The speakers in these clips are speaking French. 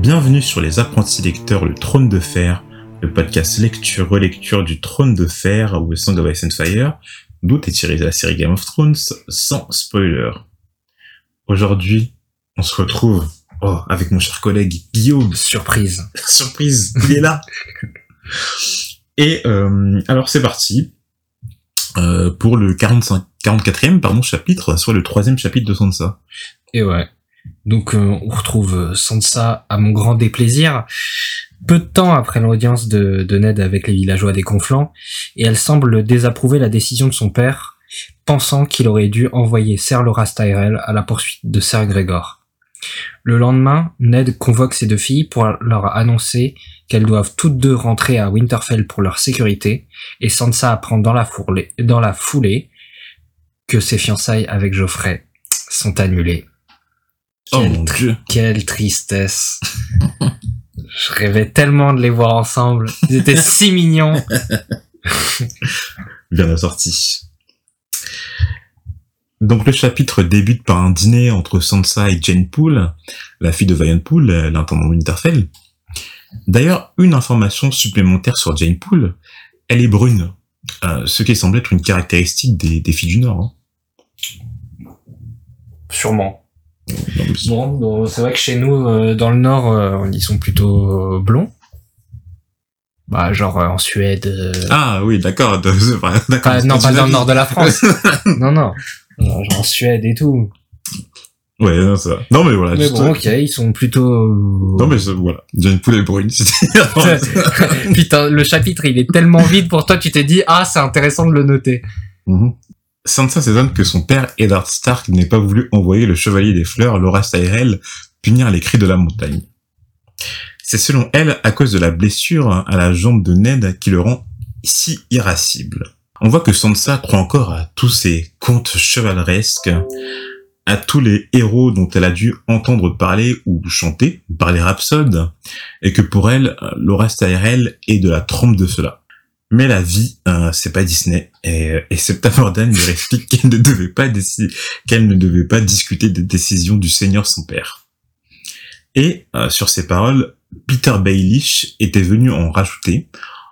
Bienvenue sur Les Apprentis Lecteurs, le Trône de Fer, le podcast lecture-relecture du Trône de Fer ou Song of Ice and Fire, d'où est tiré de la série Game of Thrones, sans spoiler. Aujourd'hui, on se retrouve oh, avec mon cher collègue Guillaume. Surprise. Surprise, il est là. Et euh, alors c'est parti euh, pour le 45, 44e pardon, chapitre, soit le troisième chapitre de Sansa. Et ouais. Donc euh, on retrouve Sansa à mon grand déplaisir, peu de temps après l'audience de, Ned avec les villageois des Conflans, et elle semble désapprouver la décision de son père, pensant qu'il aurait dû envoyer Ser Loras Tyrell à la poursuite de Ser Gregor. Le lendemain, Ned convoque ses deux filles pour leur annoncer qu'elles doivent toutes deux rentrer à Winterfell pour leur sécurité, et Sansa apprend dans la foulée que ses fiançailles avec Geoffrey sont annulées. Oh Quelle mon dieu. Quelle tristesse. Je rêvais tellement de les voir ensemble. Ils étaient si mignons. Bien la sortie. Donc le chapitre débute par un dîner entre Sansa et Jane Poole, la fille de Vion Poole, l'intendant de Winterfell. D'ailleurs, une information supplémentaire sur Jane Poole, elle est brune, euh, ce qui semble être une caractéristique des, des filles du Nord. hein. Sûrement. Bon, c'est vrai que chez nous, euh, dans le Nord, euh, ils sont plutôt euh, blonds. Bah, genre en Suède. Ah oui, d'accord. pas- non, pas dans le nord de la France. non, non. Genre en Suède et tout. Ouais, non, ça. Non mais voilà. Mais bon, ok, ils sont plutôt... Non mais c'est- voilà. Jane Poole est brune. Putain, le chapitre, il est tellement vide pour toi, tu t'es dit, ah, c'est intéressant de le noter. Mhm. Sansa s'étonne que son père, Eddard Stark, n'ait pas voulu envoyer le Chevalier des Fleurs, Loras Tyrell, punir les cris de la montagne. C'est selon elle à cause de la blessure à la jambe de Ned qui le rend si irascible. On voit que Sansa croit encore à tous ces contes chevaleresques, à tous les héros dont elle a dû entendre parler ou chanter, par les rhapsodes, et que pour elle, Loras Tyrell est de la trompe de cela. Mais la vie, euh, c'est pas Disney, et, et Septa Mordan lui explique qu'elle ne devait pas qu'elle ne devait pas discuter des décisions du Seigneur son père. Et euh, sur ces paroles, Peter Baelish était venu en rajouter,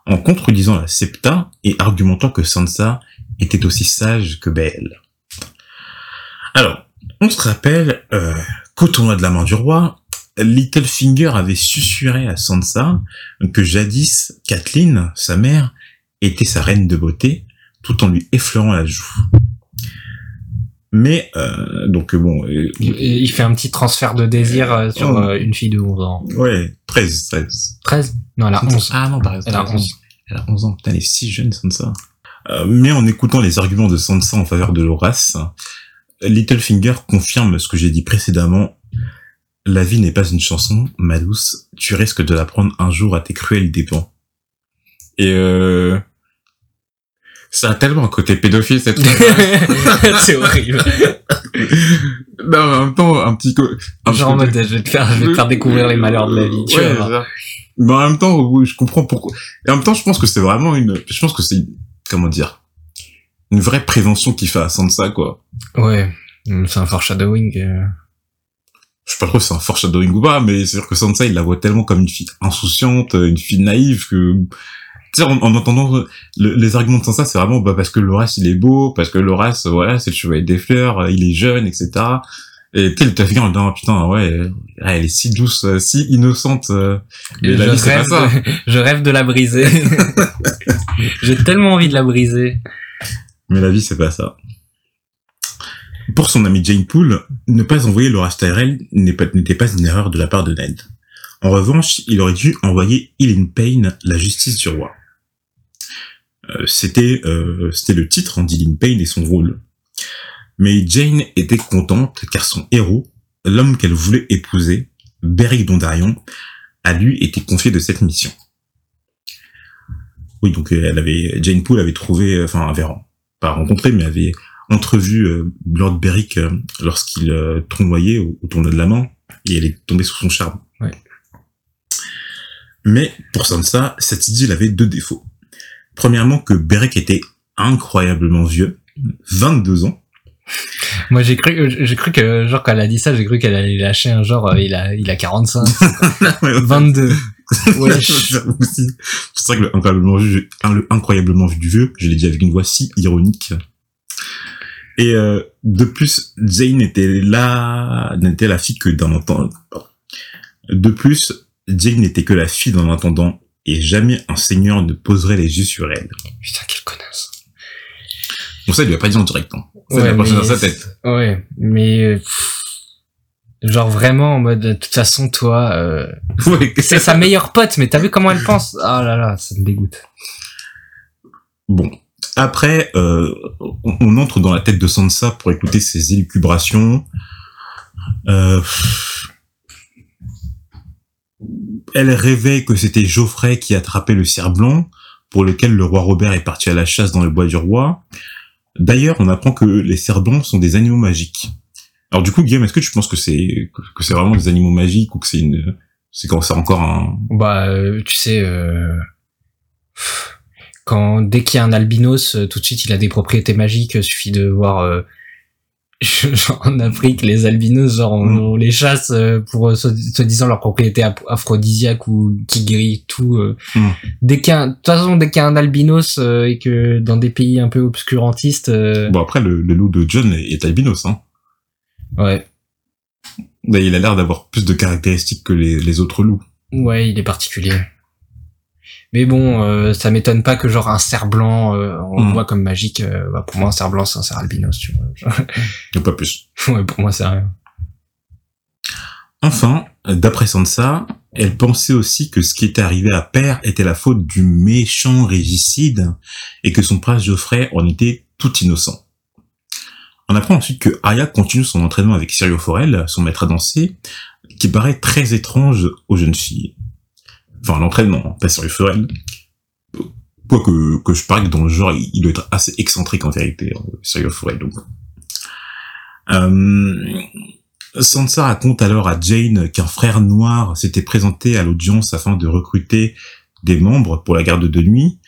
en contredisant la Septa et argumentant que Sansa était aussi sage que belle. Alors, on se rappelle euh, qu'au tournoi de la main du roi, Littlefinger avait susurré à Sansa que jadis, Kathleen, sa mère, était sa reine de beauté, tout en lui effleurant la joue. Mais, euh, donc bon, euh, Il, il fait un petit transfert de désir euh, sur Oh. euh, une fille de 11 ans. ouais, 13, 13. 13 Non, elle a 11. Ah non, t'as raison, Elle a t'as raison. 11. Elle a 11 ans, putain, elle est si jeune, Sansa. Euh, mais en écoutant les arguments de Sansa en faveur de Loras, Littlefinger confirme ce que j'ai dit précédemment. La vie n'est pas une chanson, ma douce. Tu risques de la prendre un jour à tes cruels dépens. Et euh... Ça a tellement un côté pédophile, cette phrase. c'est horrible. non, mais en même temps, un petit... co- un Genre en mode, je vais te faire, je vais te faire découvrir les malheurs de la vie. Tu Ouais, vois. ça. Mais en même temps, oui, je comprends pourquoi. Et en même temps, je pense que c'est vraiment une, je pense que c'est, comment dire, une vraie prévention qu'il fait à Sansa, quoi. Ouais, c'est un foreshadowing. euh. Je sais pas trop si c'est un foreshadowing ou pas, mais c'est sûr que Sansa, il la voit tellement comme une fille insouciante, une fille naïve que, en, en entendant le- les arguments de Sansa, c'est vraiment, bah, parce que Loras, il est beau, parce que Loras, voilà, c'est le chevalier des fleurs, euh, il est jeune, etc. Et tu le Taffigan, en disant, putain, ouais, elle est si douce, euh, si innocente, euh, mais la je, vie, c'est pas rêve ça. de, je rêve de la briser. J'ai tellement envie de la briser. Mais la vie, c'est pas ça. Pour son ami Jane Poole, ne pas envoyer Laura Tyrell n'était pas une erreur de la part de Ned. En revanche, il aurait dû envoyer Eileen Payne, la justice du roi. Euh, c'était euh, c'était le titre d'Eileen Payne et son rôle. Mais Jane était contente car son héros, l'homme qu'elle voulait épouser, Beric Dondarrion, a lui été confié de cette mission. Oui, donc euh, elle avait Jane Poole avait trouvé, enfin avait pas rencontré, mais avait entrevu Lord Beric lorsqu'il euh, au tournoi de la main, et elle est tombée sous son charme. Mais pour Sansa, cette idylle avait deux défauts. Premièrement, que Beric était incroyablement vieux, 22 ans, Moi, j'ai cru, j'ai cru que, genre, quand elle a dit ça, j'ai cru qu'elle allait lâcher un genre, euh, il a, il a 45, 22. Ouais. C'est vrai que le incroyablement vu, le incroyablement vieux, je l'ai dit avec une voix si ironique. Et euh, de plus, Jane était là, n'était la fille que d'un entendant. De plus, Jane n'était que la fille d'un intendant et jamais un seigneur ne poserait les yeux sur elle. Putain, quelle connasse. Bon, ça, il lui a pas dit en direct. Hein. Ça, Ouais, il a dans sa tête. Ouais, mais pff, genre vraiment en mode de toute façon toi euh, Ouais, c'est sa meilleure pote mais t'as vu comment elle pense? Ah là là, ça me dégoûte. Bon. Après, euh, on, on entre dans la tête de Sansa pour écouter ses élucubrations. Euh, elle rêvait que c'était Geoffrey qui attrapait le cerf blanc, pour lequel le roi Robert est parti à la chasse dans le bois du roi. D'ailleurs, on apprend que les cerfs blancs sont des animaux magiques. Alors du coup, Guillaume, est-ce que tu penses que c'est que c'est vraiment des animaux magiques ou que c'est une c'est quand c'est encore un Bah euh, tu sais euh, quand dès qu'il y a un albinos euh, tout de suite il a des propriétés magiques, suffit de voir euh, en Afrique les albinos genre on, Mm. on les chasse euh, pour euh, soi- soi-disant leurs propriétés ap- aphrodisiaques ou qui guérit tout euh. Mm. dès qu'il y a de toute façon dès qu'il y a un albinos et que dans des pays un peu obscurantistes Bon après le, le loup de John est, est albinos hein. ouais Bah, il a l'air d'avoir plus de caractéristiques que les, les autres loups. Ouais, il est particulier. Mais bon, euh, ça m'étonne pas que genre un cerf blanc, euh, on le Mm. voit comme magique. euh, bah, pour moi, un cerf blanc, c'est un cerf albinos, tu vois. Et pas plus. ouais, pour moi, c'est rien. Enfin, d'après Sansa, elle pensait aussi que ce qui était arrivé à Père était la faute du méchant régicide et que son prince Geoffrey en était tout innocent. On apprend ensuite que Arya continue son entraînement avec Sirio Forel, son maître à danser, qui paraît très étrange aux jeunes filles. Enfin, l'entraînement, hein, pas Sirio Forel. Quoique, que je parie que dans le genre, il il doit être assez excentrique en vérité, hein, Sirio Forel, donc. Euh, Sansa raconte alors à Jane qu'un frère noir s'était présenté à l'audience afin de recruter des membres pour la garde de nuit,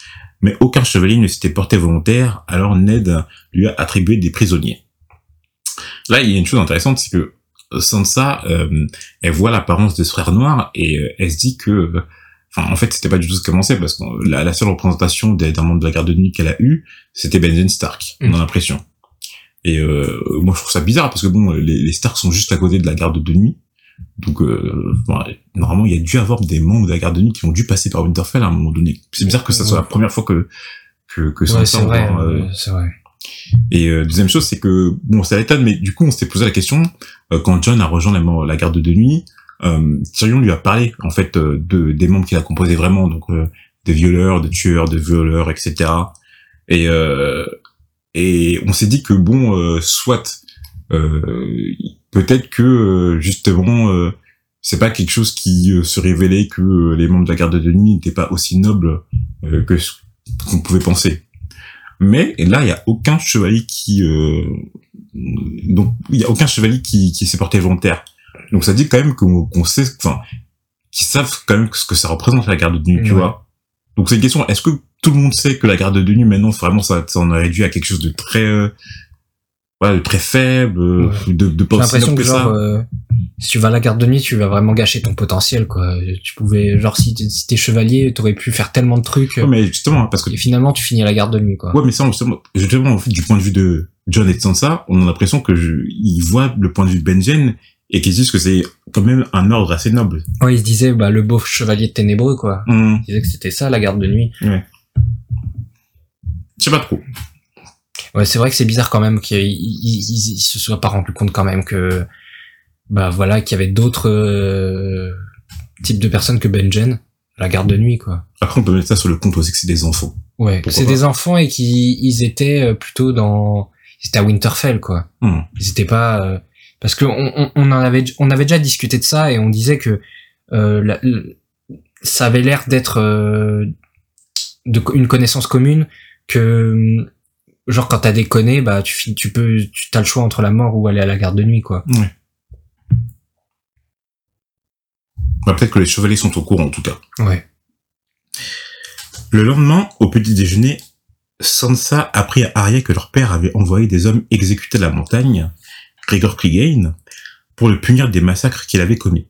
mais aucun chevalier ne s'était porté volontaire, alors Ned lui a attribué des prisonniers. Là, il y a une chose intéressante, c'est que Sansa, euh, elle voit l'apparence de ce frère noir et euh, elle se dit que, euh, enfin, en fait, c'était pas du tout ce pensait parce que la, la seule représentation d'un membre de la garde de nuit qu'elle a eu, c'était Benjen Stark, on a Mm. l'impression. Et euh, moi, je trouve ça bizarre parce que bon, les, les Stark sont juste à côté de la garde de nuit. Donc, euh, bon, normalement, il y a dû avoir des membres de la garde de nuit qui ont dû passer par Winterfell à un moment donné. C'est bizarre que ça soit la première fois que que, que Ouais, c'est vrai, euh, euh, c'est vrai. et euh, deuxième chose, c'est que bon, ça l'étonne, mais du coup, on s'était posé la question euh, quand John a rejoint la, la garde de nuit. Euh, Tyrion lui a parlé en fait euh, de des membres qu'il a composés vraiment, donc euh, des violeurs, des tueurs, des violeurs, etc. Et euh, et on s'est dit que bon, euh, soit euh, peut-être que euh, justement euh, c'est pas quelque chose qui euh, se révélait que euh, les membres de la garde de nuit n'étaient pas aussi nobles euh, que ce qu'on pouvait penser. Mais là, il y a aucun chevalier qui euh, donc il y a aucun chevalier qui, qui s'est porté volontaire. Donc ça dit quand même qu'on qu'on sait, enfin, qu'ils savent quand même ce que ça représente la garde de nuit, tu vois. Donc c'est une question, est-ce que tout le monde sait que la garde de nuit maintenant vraiment ça, ça en a réduit à quelque chose de très, euh, voilà, de très faible, euh, Ouais. de, de pas J'ai aussi que que ça? genre, euh, si tu vas à la garde de nuit, tu vas vraiment gâcher ton potentiel, quoi. Tu pouvais, genre, si t'es chevalier, t'aurais pu faire tellement de trucs. Ouais, mais justement, parce que Et finalement, tu finis à la garde de nuit, quoi. Ouais, mais ça, justement, justement, du point de vue de John et de Sansa, on a l'impression que je, ils voient le point de vue de Benjen et qu'ils disent que c'est quand même un ordre assez noble. Ouais, il se disait, bah, le beau chevalier ténébreux, quoi. Hum, Il disait que c'était ça, la garde de nuit. je sais pas trop. Ouais, c'est vrai que c'est bizarre quand même qu'ils ils, ils- ils se soient pas rendu compte quand même que, bah voilà, qu'il y avait d'autres euh, types de personnes que Benjen, la garde de nuit, quoi. Après, on peut mettre ça sur le compte aussi que c'est des enfants. Ouais, c'est des enfants et qui ils étaient euh, plutôt dans, ils étaient à Winterfell, quoi. Hum. Ils étaient pas, euh, parce que on, on, on en avait, on avait déjà discuté de ça et on disait que euh, la- ça avait l'air d'être euh, de une connaissance commune que hum, genre quand t'as déconné bah tu tu peux tu as le choix entre la mort ou aller à la garde de nuit quoi. Bah, peut-être que les chevaliers sont au courant, en tout cas. ouais. Le lendemain, au petit déjeuner, Sansa apprit à Arya que leur père avait envoyé des hommes exécuter la montagne Gregor Clegane, pour le punir des massacres qu'il avait commis.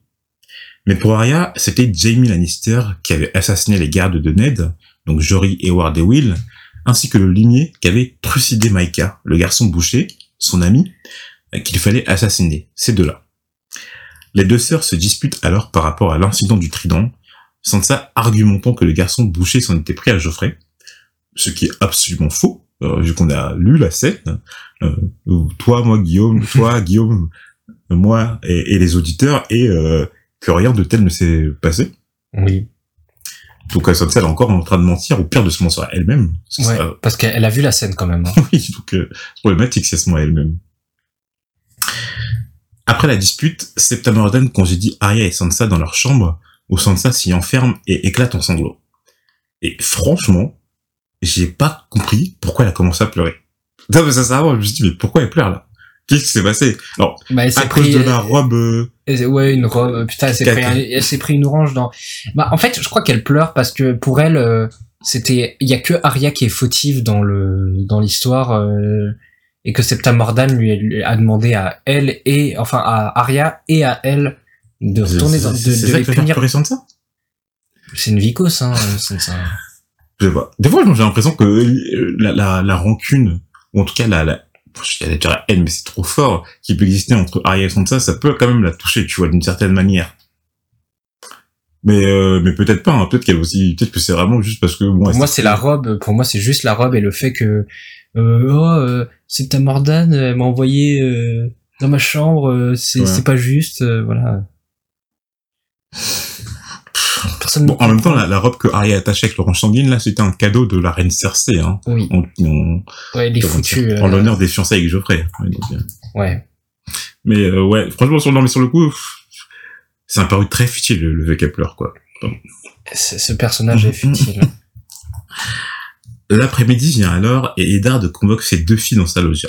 Mais pour Arya, c'était Jaime Lannister qui avait assassiné les gardes de Ned, donc Jory, Eward et Will, ainsi que le limier qui avait trucidé Maika, le garçon boucher, son ami, qu'il fallait assassiner, ces deux-là. Les deux sœurs se disputent alors par rapport à l'incident du trident, Sansa argumentant que le garçon boucher s'en était pris à Geoffrey, ce qui est absolument faux, euh, vu qu'on a lu la scène, euh, toi, moi, Guillaume, toi, Guillaume, moi et, les auditeurs, et euh, que rien de tel ne s'est passé. Oui. Donc Sansa elle est encore en train de mentir, ou pire de se mentir à elle-même. Ouais, parce qu'elle a vu la scène quand même. Hein. oui, donc euh, c'est problématique c'est ce elle-même. Après la dispute, Septa Morden congédie Arya et Sansa dans leur chambre, où Sansa s'y enferme et éclate en sanglots. Et franchement, j'ai pas compris pourquoi elle a commencé à pleurer. Non, mais ça je me suis dit, mais pourquoi elle pleure là? Qu'est-ce qui s'est passé? Alors, bah, à cause de la robe... Euh, ouais, une robe, putain, elle s'est pris, elle s'est pris une orange dans... Bah, en fait, je crois qu'elle pleure parce que pour elle, euh, c'était... Il y a que Arya qui est fautive dans le dans l'histoire, euh, et que Septa Mordan lui a demandé à elle et... Enfin, à Arya et à elle de retourner dans... De, de les punir. ça? C'est une vicose, hein, c'est ça. Je sais pas. Des fois, j'ai l'impression que la, la, la rancune, ou en tout cas la, la j'allais dire haine, mais c'est trop fort, qui peut exister entre Arya et Sansa, ça peut quand même la toucher, tu vois, d'une certaine manière. Mais euh, mais peut-être pas, hein. peut-être qu'elle aussi, peut-être que c'est vraiment juste parce que bon, moi c'est la robe, pour moi c'est juste la robe et le fait que euh, oh euh, c'est ta Mordane, elle m'a envoyé euh, dans ma chambre, euh, c'est c'est pas juste, voilà bon, en même temps, la, robe que Arya attachait avec l'orange sanguine, là, c'était un cadeau de la reine Cersei. Hein. Oui. ouais, les foutus. En euh, l'honneur des fiançailles avec Geoffrey. Ouais. Mais euh, ouais, franchement, sur, non, mais sur le coup, c'est un paru très futile, le, le pleure, quoi. Ce personnage est futile. L'après-midi vient alors et Eddard convoque ses deux filles dans sa loggia.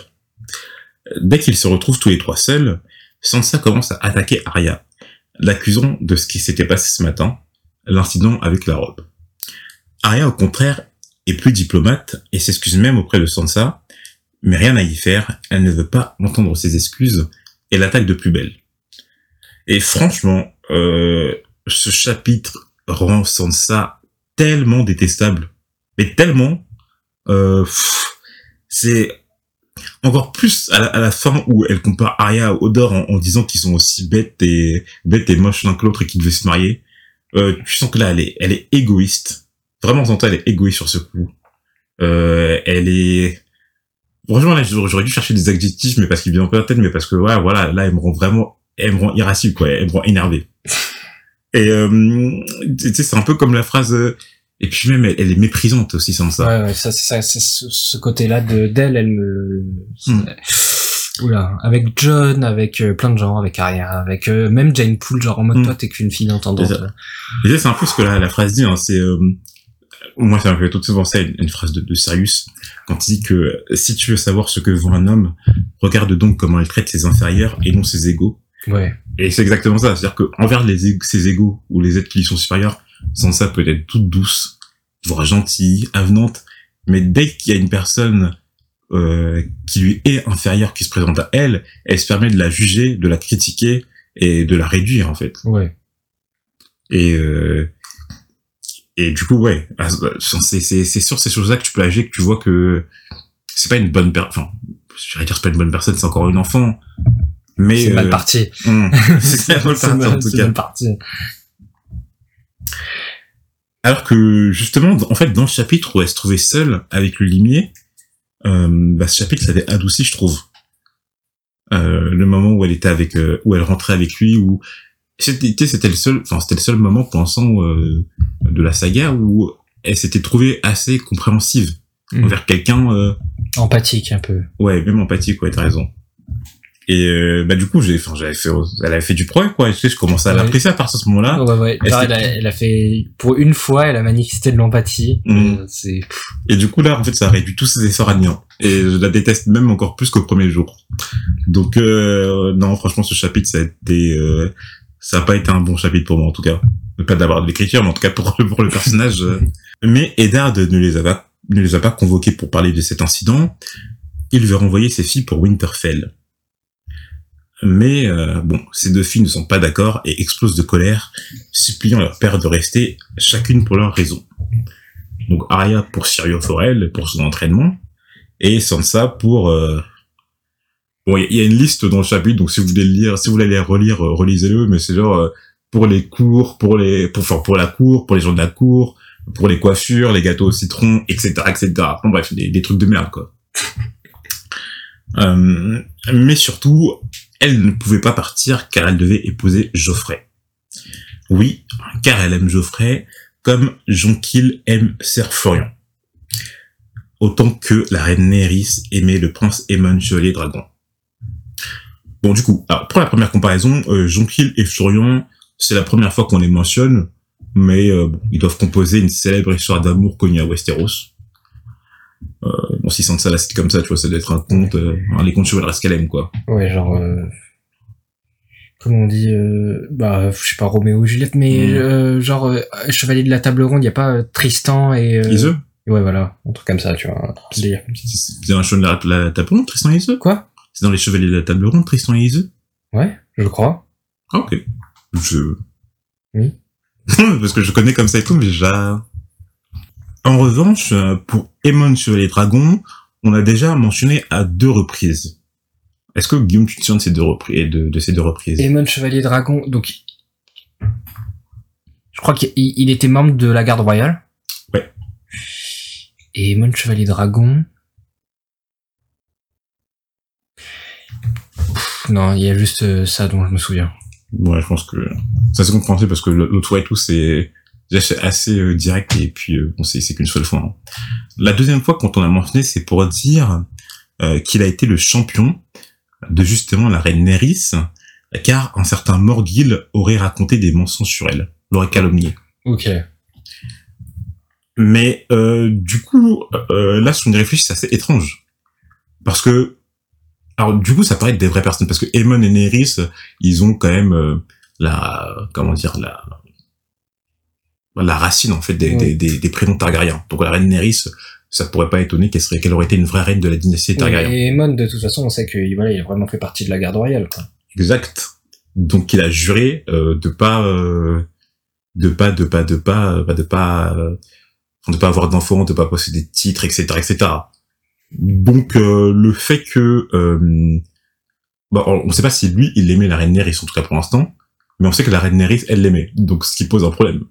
Dès qu'ils se retrouvent tous les trois seuls, Sansa commence à attaquer Arya, l'accusant de ce qui s'était passé ce matin, l'incident avec la robe. Arya, au contraire, est plus diplomate et s'excuse même auprès de Sansa, mais rien à y faire, elle ne veut pas entendre ses excuses et l'attaque de plus belle. Et franchement, euh, ce chapitre rend Sansa tellement détestable, mais tellement, euh, c'est encore plus à la, fin où elle compare Arya à Odor en, disant qu'ils sont aussi bêtes et bêtes et moches l'un que l'autre et qu'ils devaient se marier. Euh, tu sens que là, elle est, elle est égoïste. Vraiment, en elle est égoïste sur ce coup. Euh, elle est... Franchement, là, j'aurais dû chercher des adjectifs, mais parce qu'il vient encore la tête, mais parce que, ouais, voilà, là, elle me rend vraiment, elle me rend irascible, quoi. Elle me rend énervé. Et, euh, tu sais, c'est un peu comme la phrase, euh, et puis même, elle, est méprisante aussi sans ça. Ouais, ouais, ça, c'est ça, c'est ce, côté-là de, d'elle, elle me, hmm. Oula, avec John, avec euh, plein de gens, avec Arya, avec euh, même Jane Poole, genre en mode mm. toi t'es qu'une fille entendante. c'est un peu ce que la, la phrase dit, hein, c'est euh, moi ça me fait tout souvent ça une, une phrase de, de Sirius quand il dit que si tu veux savoir ce que vaut un homme, regarde donc comment il traite ses inférieurs et non ses égaux. Ouais. Et c'est exactement ça, c'est-à-dire que envers les ses égaux ou les êtres qui lui sont supérieurs, sans ça peut être toute douce, voire gentille, avenante, mais dès qu'il y a une personne euh, qui lui est inférieure, qui se présente à elle, elle se permet de la juger, de la critiquer et de la réduire en fait. Ouais. Et euh, et du coup ouais, ah, c'est c'est c'est sur ces choses-là que tu peux agir, que tu vois que c'est pas une bonne personne. Enfin, je vais dire c'est pas une bonne personne, c'est encore une enfant. Mais c'est mal euh, parti. Hmm. c'est mal parti en tout cas. Mal parti. Alors que justement, en fait, dans le chapitre où elle se trouvait seule avec le limier, bah, ce chapitre ça avait adouci, je trouve. Euh, le moment où elle était avec, euh, où elle rentrait avec lui, où c'était, c'était le seul, enfin c'était le seul moment pour l'instant euh, de la saga où elle s'était trouvée assez compréhensive mmh. envers quelqu'un. Euh, empathique un peu. Ouais, même empathique, ouais, t'as raison. Et euh, bah du coup, j'ai, enfin, j'avais fait, elle avait fait du progrès quoi. Et tu sais, je commençais à l'apprécier à partir de ce moment-là. Ouais, ouais. elle, a, elle, a, fait pour une fois, elle a manifesté de l'empathie. Mmh. Euh. Et du coup là, en fait, ça réduit tous ses efforts à néant. Et je la déteste même encore plus qu'au premier jour. Donc euh, non, franchement, ce chapitre, ça a été, euh, ça a pas été un bon chapitre pour moi en tout cas. Pas d'avoir de l'écriture, mais en tout cas pour pour le personnage. mais Eddard ne les a pas ne les a pas convoqués pour parler de cet incident. Il veut renvoyer ses filles pour Winterfell Mais euh, bon, ces deux filles ne sont pas d'accord et explosent de colère, suppliant leur père de rester, chacune pour leur raison. Donc Arya pour Sirio Forel, pour son entraînement, et Sansa pour... Euh... Bon, il y, a une liste dans le chapitre, donc si vous voulez le lire, si vous voulez les relire, euh, relisez-le, mais c'est genre euh, pour les cours, pour les, pour, enfin, pour la cour, pour les gens de la cour, pour les coiffures, les gâteaux au citron, etc., etc. Bon bref, des, des trucs de merde quoi. Euh, mais surtout, elle ne pouvait pas partir car elle devait épouser Geoffrey. Oui, car elle aime Geoffrey comme Jonquil aime Ser Florian. Autant que la reine Néris aimait le prince Aemon Chevalier Dragon. Bon, du coup, pour la première comparaison, euh, Jonquil et Florian, c'est la première fois qu'on les mentionne, mais euh, ils doivent composer une célèbre histoire d'amour connue à Westeros. Euh, bon, s'ils sentent ça là, c'est comme ça, tu vois, ça doit être un conte, euh, les contes chevaleresques qu'elle aime, quoi. Ouais, genre... Euh... Comment on dit euh... Bah, je sais pas, Roméo ou Juliette, mais Mm. euh, genre euh, Chevalier de la Table Ronde, y a pas Tristan et... Euh... Iseux? Ouais, voilà, un truc comme ça, tu vois. un délire comme ça. C'est un chevalier de la, table ronde, Tristan et Iseux? Quoi? C'est dans les chevaliers de la table ronde, Tristan et Iseux? Ouais, je crois. Ah, ok. Je... Oui. Parce que je connais comme ça et tout, mais déjà... En revanche, euh, pour Aemon Chevalier Dragon, on a déjà mentionné à deux reprises. Est-ce que Guillaume, tu te souviens de ces deux reprises, de, de ces deux reprises? Aemon Chevalier Dragon, donc... Je crois qu'il il était membre de la garde royale. Ouais. Et Aemon Chevalier Dragon... Pff, non, il y a juste euh, ça dont je me souviens. Ouais, je pense que ça c'est compréhensible parce que l'autre et tout, c'est c'est assez euh, direct et puis euh, bon, c'est c'est qu'une seule fois. hein. La deuxième fois quand on a mentionné, c'est pour dire euh, qu'il a été le champion de justement la reine Néris, car un certain Morgil aurait raconté des mensonges sur elle, l'aurait calomnié. Ok. Mais euh, du coup, euh, là, si on y réfléchit, c'est assez étrange. Parce que, alors du coup, ça paraît être des vraies personnes. Parce que Aemon et Nerys, ils ont quand même euh, la, comment dire, la, la racine en fait des, des, des, des prénoms Targaryens. Donc la reine Nerys, ça pourrait pas étonner qu'elle serait, qu'elle aurait été une vraie reine de la dynastie Targaryen. Et Aemon, de toute façon, on sait qu'il voilà, il a vraiment fait partie de la garde royale. Quoi. Exact. Donc il a juré euh, de pas, euh, de pas, de pas, de pas, euh, de pas, euh, de pas avoir d'enfants, de pas posséder de titres, etc., etc. Donc euh, le fait que, euh, bah, on ne sait pas si lui il aimait la reine Nerys en tout cas pour l'instant, mais on sait que la reine Nerys elle l'aimait, donc ce qui pose un problème.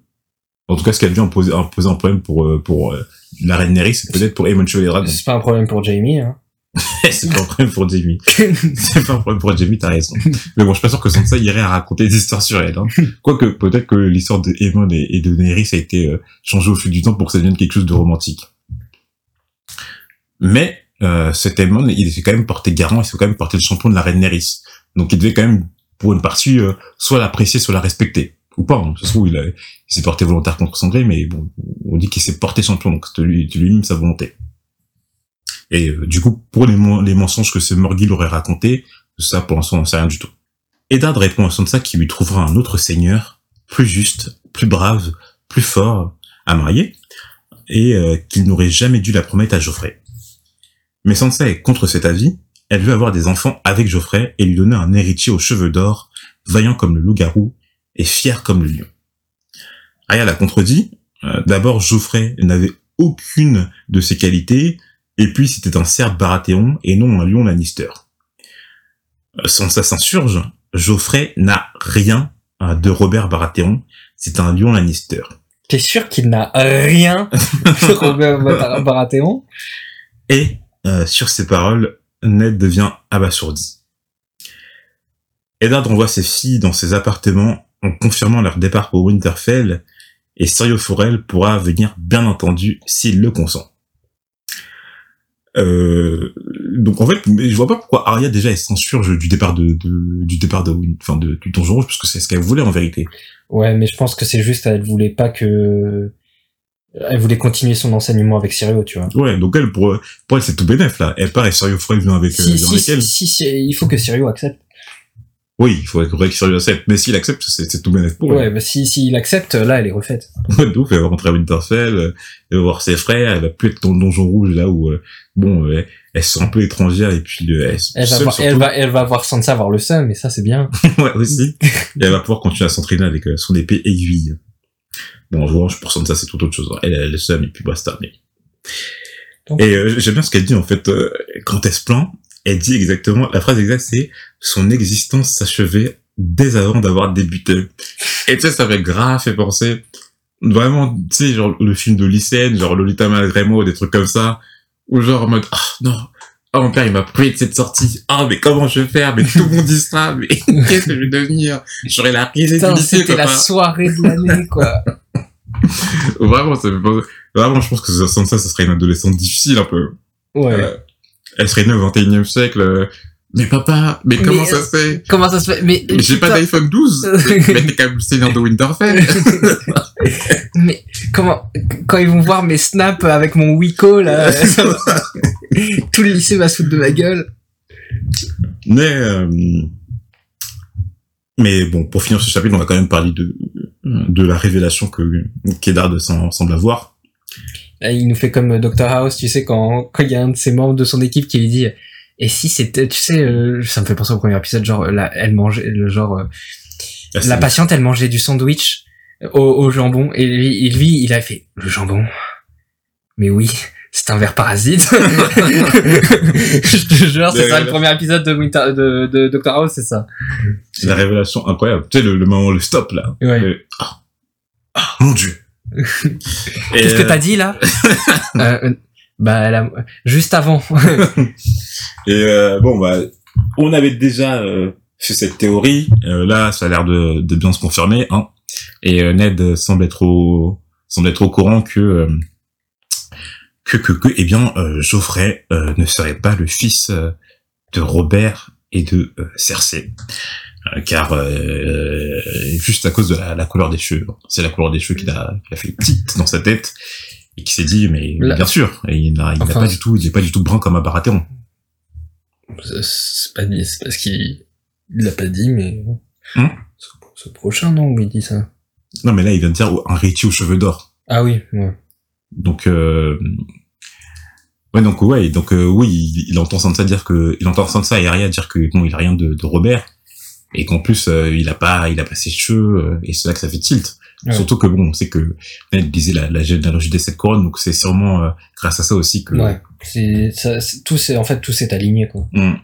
En tout cas, ce qui a dû en poser, en poser un problème pour euh, pour euh, la reine Nerys, c'est peut-être pour Aemon Chevalier. C'est pas un problème pour Jamie. Hein. c'est pas un problème pour Jamie. c'est pas un problème pour Jamie, t'as raison. Mais bon, je suis pas sûr que Sansa irait à raconter des histoires sur elle. Hein. Quoique, peut-être que l'histoire de Aemon et, de Daenerys a été euh, changée au fil du temps pour que ça devienne quelque chose de romantique. Mais euh, cet Aemon, il s'est quand même porté garant, il s'est quand même porté le champion de la reine Nerys. Donc il devait quand même, pour une partie, euh, soit l'apprécier, soit la respecter. Ou pas, hein. ça se trouve, il, s'est porté volontaire contre son mais bon, on dit qu'il s'est porté champion, donc c'était lui- lui-même sa volonté. Et euh, du coup, pour les, les mensonges que ce Morgil aurait raconté, ça, pour l'instant, on sait rien du tout. Eddard répond à Sansa qu'il lui trouvera un autre seigneur, plus juste, plus brave, plus fort, à marier, et euh, qu'il n'aurait jamais dû la promettre à Geoffrey. Mais Sansa est contre cet avis, elle veut avoir des enfants avec Geoffrey et lui donner un héritier aux cheveux d'or, vaillant comme le loup-garou et fier comme le lion. Arya la contredit. Euh, D'abord, Geoffrey n'avait aucune de ses qualités, et puis c'était un cerf Baratheon et non un lion Lannister. Euh, Sansa s'insurge, Geoffrey n'a rien euh, de Robert Baratheon, c'est un lion Lannister. T'es sûr qu'il n'a rien de Robert Bar- Baratheon? Et euh, sur ces paroles, Ned devient abasourdi. Eddard envoie ses filles dans ses appartements en confirmant leur départ pour Winterfell, et Syrio Forel pourra venir bien entendu s'il le consent. Euh, donc en fait, je vois pas pourquoi Arya déjà elle s'insurge du départ de, de- du départ de, enfin de, du Donjon Rouge, parce que c'est ce qu'elle voulait en vérité. Ouais, mais je pense que c'est juste, elle voulait pas que... Elle voulait continuer son enseignement avec Sirio, tu vois. Ouais, donc elle pour, pour elle c'est tout bénef là. Elle part et Syrio Forel vient avec, euh, Si, vient si, avec si, elle. si, si, il faut que Sirio accepte. Oui, il faudrait qu'il accepte. Mais s'il accepte, c'est tout bénéfique pour Ouais, bah si s'il accepte, là, elle est refaite. Ouais, d'ouf, elle va rentrer à Winterfell, euh, elle va voir ses frères, elle va plus être dans le donjon rouge là où, euh, bon, euh, elle se sent un peu étrangère et puis elle, Elle va, voir, elle va, elle va voir Sansa voir le seum, mais ça c'est bien. ouais, aussi. et elle va pouvoir continuer à s'entraîner avec son épée aiguille. Bon, je vois, pour Sansa, c'est tout autre chose. Elle, elle a le seum et puis basta. Mais... Donc- Et euh, j'aime bien ce qu'elle dit en fait euh, quand elle se plaint. Elle dit exactement, la phrase exacte c'est son existence s'achevait dès avant d'avoir débuté. Et tu sais, ça fait grave fait penser vraiment, tu sais, genre le film de lycéenne, genre Lolita malgré moi, des trucs comme ça, ou genre en mode, ah non, oh mon père il m'a privé de cette sortie, ah mais comment je vais faire, mais tout le monde dit ça, mais qu'est-ce que je vais devenir? J'aurai la risée du lycée, c'était la soirée de l'année, quoi. Vraiment, ça fait penser, vraiment, je pense que sans ça, ça serait une adolescente difficile un peu. Ouais. Euh, elle serait née au 21 e siècle, euh, mais papa, mais comment Mais, ça euh, se fait? Comment ça se fait? Mais, Mais j'ai pas d'iPhone 12, mais t'es quand même le seigneur de Winterfell. mais comment quand ils vont voir mes snaps avec mon Wiko là, tout le lycée va se foutre de ma gueule. Mais, euh, mais bon, pour finir ce chapitre, on va quand même parler de, de la révélation que Keddard sem- semble avoir. Là, il nous fait comme Dr House, tu sais quand quand il y a un de ses membres de son équipe qui lui dit et si c'était tu sais euh, ça me fait penser au premier épisode genre là elle mangeait le genre euh, Ah, la patiente elle mangeait du sandwich au, au jambon et lui, il a fait le jambon? Mais oui, c'est un ver parasite. Je te jure, c'est ça le premier épisode de Winter de, de Dr House, c'est ça. C'est la révélation incroyable. Tu sais, le, le moment, le stop, là. Ouais. Ah, Ah, mon dieu. Qu'est-ce que t'as dit là Euh, euh, Bah juste avant. Et euh, bon, bah, on avait déjà euh, fait cette théorie. Euh, là, ça a l'air de, de bien se confirmer. Hein. Et euh, Ned semble être au semble être au courant que euh, que que que eh bien euh, Geoffrey euh, ne serait pas le fils euh, de Robert et de euh, Cersei. Euh, car euh, juste à cause de la, la couleur des cheveux, c'est la couleur des cheveux qui l'a fait petite dans sa tête et qui s'est dit mais bien sûr, et il n'a il n'a Enfin, pas du tout, il est pas du tout brun comme un Baratheon. c'est pas parce qu'il il l'a pas dit, mais Hmm? Le prochain non où il dit ça. Non, mais là, il vient de dire un réti aux cheveux d'or. Ah oui, ouais. Donc, euh... ouais, donc ouais, donc euh, oui, il, il entend Sansa dire que, il entend Sansa et Arya dire que bon, il a rien de, de Robert et qu'en plus, euh, il a pas, il a pas ses cheveux euh, et c'est là que ça fait tilt. Ouais. Surtout que bon, on sait que elle disait la, la généalogie des sept couronnes, donc c'est sûrement euh, grâce à ça aussi que Ouais. C'est, ça, c'est- tout c'est, en fait, tout s'est aligné, quoi. Hum.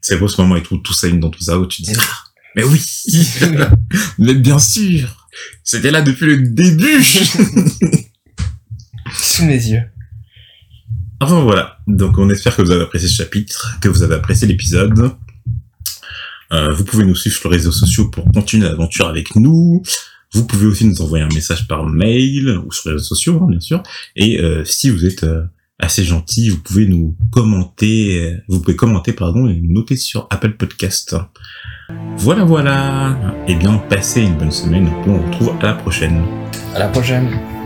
c'est beau ce moment et tout, tout ça dans tout ça où tu te dis, ah, mais oui, mais bien sûr, c'était là depuis le début. Sous mes yeux. Enfin voilà, donc on espère que vous avez apprécié ce chapitre, que vous avez apprécié l'épisode. Euh, vous pouvez nous suivre sur les réseaux sociaux pour continuer l'aventure avec nous. Vous pouvez aussi nous envoyer un message par mail ou sur les réseaux sociaux, hein, bien sûr. Et euh, si vous êtes euh, assez gentil, vous pouvez nous commenter, euh, vous pouvez commenter pardon et nous noter sur Apple Podcast. Voilà, voilà. Eh bien, passez une bonne semaine. On se retrouve à la prochaine. À la prochaine.